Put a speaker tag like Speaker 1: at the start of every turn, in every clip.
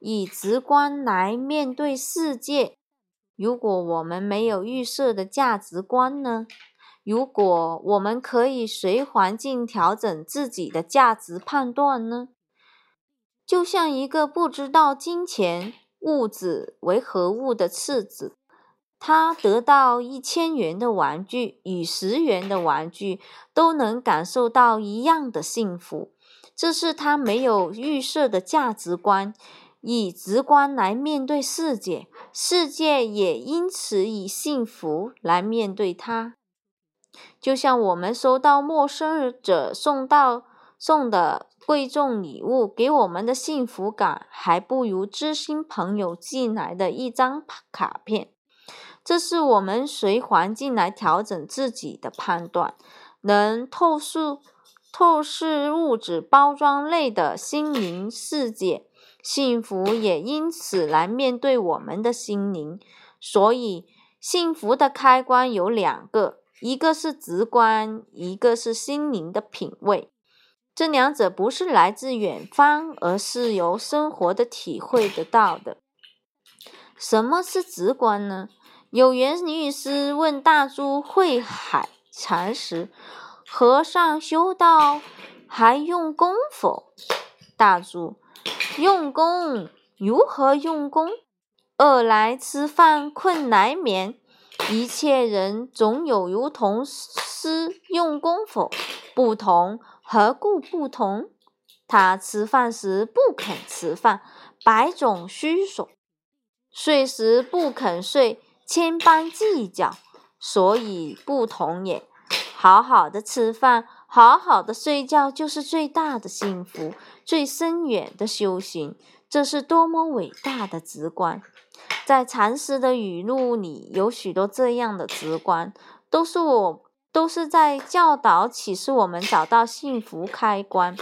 Speaker 1: 以直观来面对世界。如果我们没有预设的价值观呢？如果我们可以随环境调整自己的价值判断呢？就像一个不知道金钱物质为何物的次子，他得到一千元的玩具与十元的玩具都能感受到一样的幸福，这是他没有预设的价值观，以直观来面对世界，世界也因此以幸福来面对他。就像我们收到陌生者送到送的贵重礼物，给我们的幸福感还不如知心朋友寄来的一张卡片。这是我们随环境来调整自己的判断，能透视透视物质包装内的心灵世界，幸福也因此来面对我们的心灵。所以，幸福的开关有两个。一个是直观，一个是心灵的品味，这两者不是来自远方，而是由生活的体会得到的。什么是直观呢？有缘律师问大珠慧海禅师：“和尚修道还用功否？”大珠：“用功？如何用功？饿来吃饭，困来眠。”一切人总有如同师用功否？不同，何故不同？他吃饭时不肯吃饭，百种虚索；睡时不肯睡，千般计较，所以不同也。好好的吃饭，好好的睡觉，就是最大的幸福，最深远的修行。这是多么伟大的直观！在禅师的语录里，有许多这样的直观，都是我都是在教导启示我们找到幸福开关。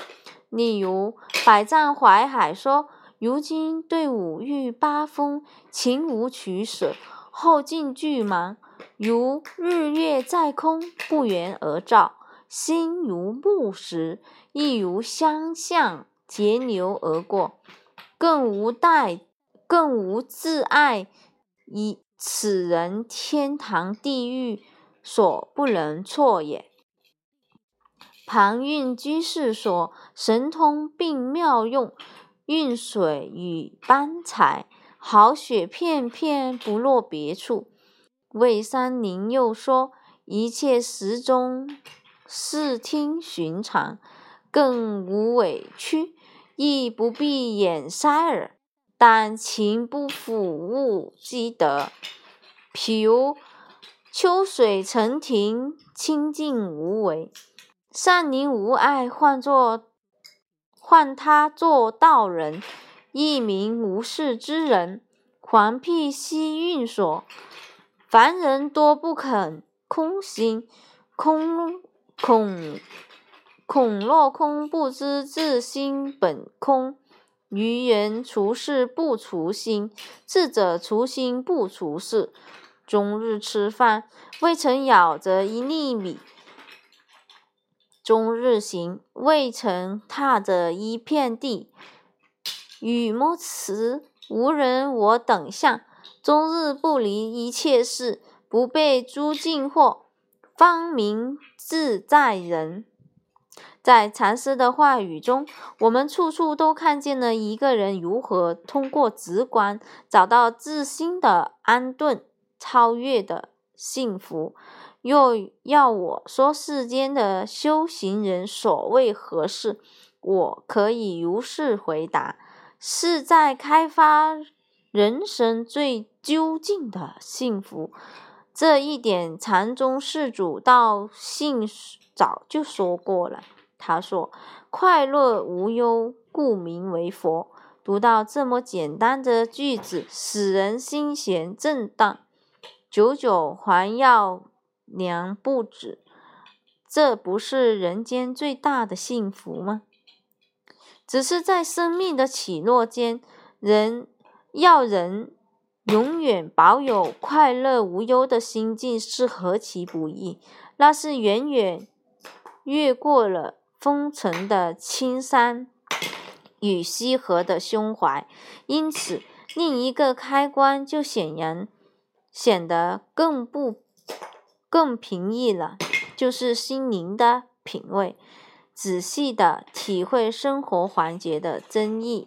Speaker 1: 例如，百丈怀海说：“如今对五欲八风情无取舍，后进巨忙，如日月在空，不言而照；心如木石，亦如相向截流而过，更无待。”更无自爱，以此人天堂地狱所不能错也。庞蕴居士说：“神通并妙用，运水与斑彩，好雪片片不落别处。”魏三林又说：“一切时中视听寻常，更无委屈，亦不必掩塞耳。”但情不抚物积德，譬如秋水澄庭，清净无为，善宁无碍，唤作唤他做道人，一名无事之人。黄辟西运所，凡人多不肯空心，空恐恐落空，不知自心本空。愚人除事不除心，智者除心不除事。终日吃饭，未曾咬着一粒米；终日行，未曾踏着一片地。雨摩辞，无人我等相。终日不离一切事，不被诸境惑，方名自在人。在禅师的话语中，我们处处都看见了一个人如何通过直观找到自心的安顿、超越的幸福。若要我说世间的修行人所谓何事，我可以如是回答：是在开发人生最究竟的幸福。这一点，禅宗世祖道信早就说过了。他说：“快乐无忧，故名为佛。”读到这么简单的句子，使人心弦震荡，久久还要娘不止。这不是人间最大的幸福吗？只是在生命的起落间，人要人永远保有快乐无忧的心境，是何其不易！那是远远越过了。风尘的青山，与西河的胸怀，因此另一个开关就显然显得更不更平易了，就是心灵的品味，仔细的体会生活环节的真意。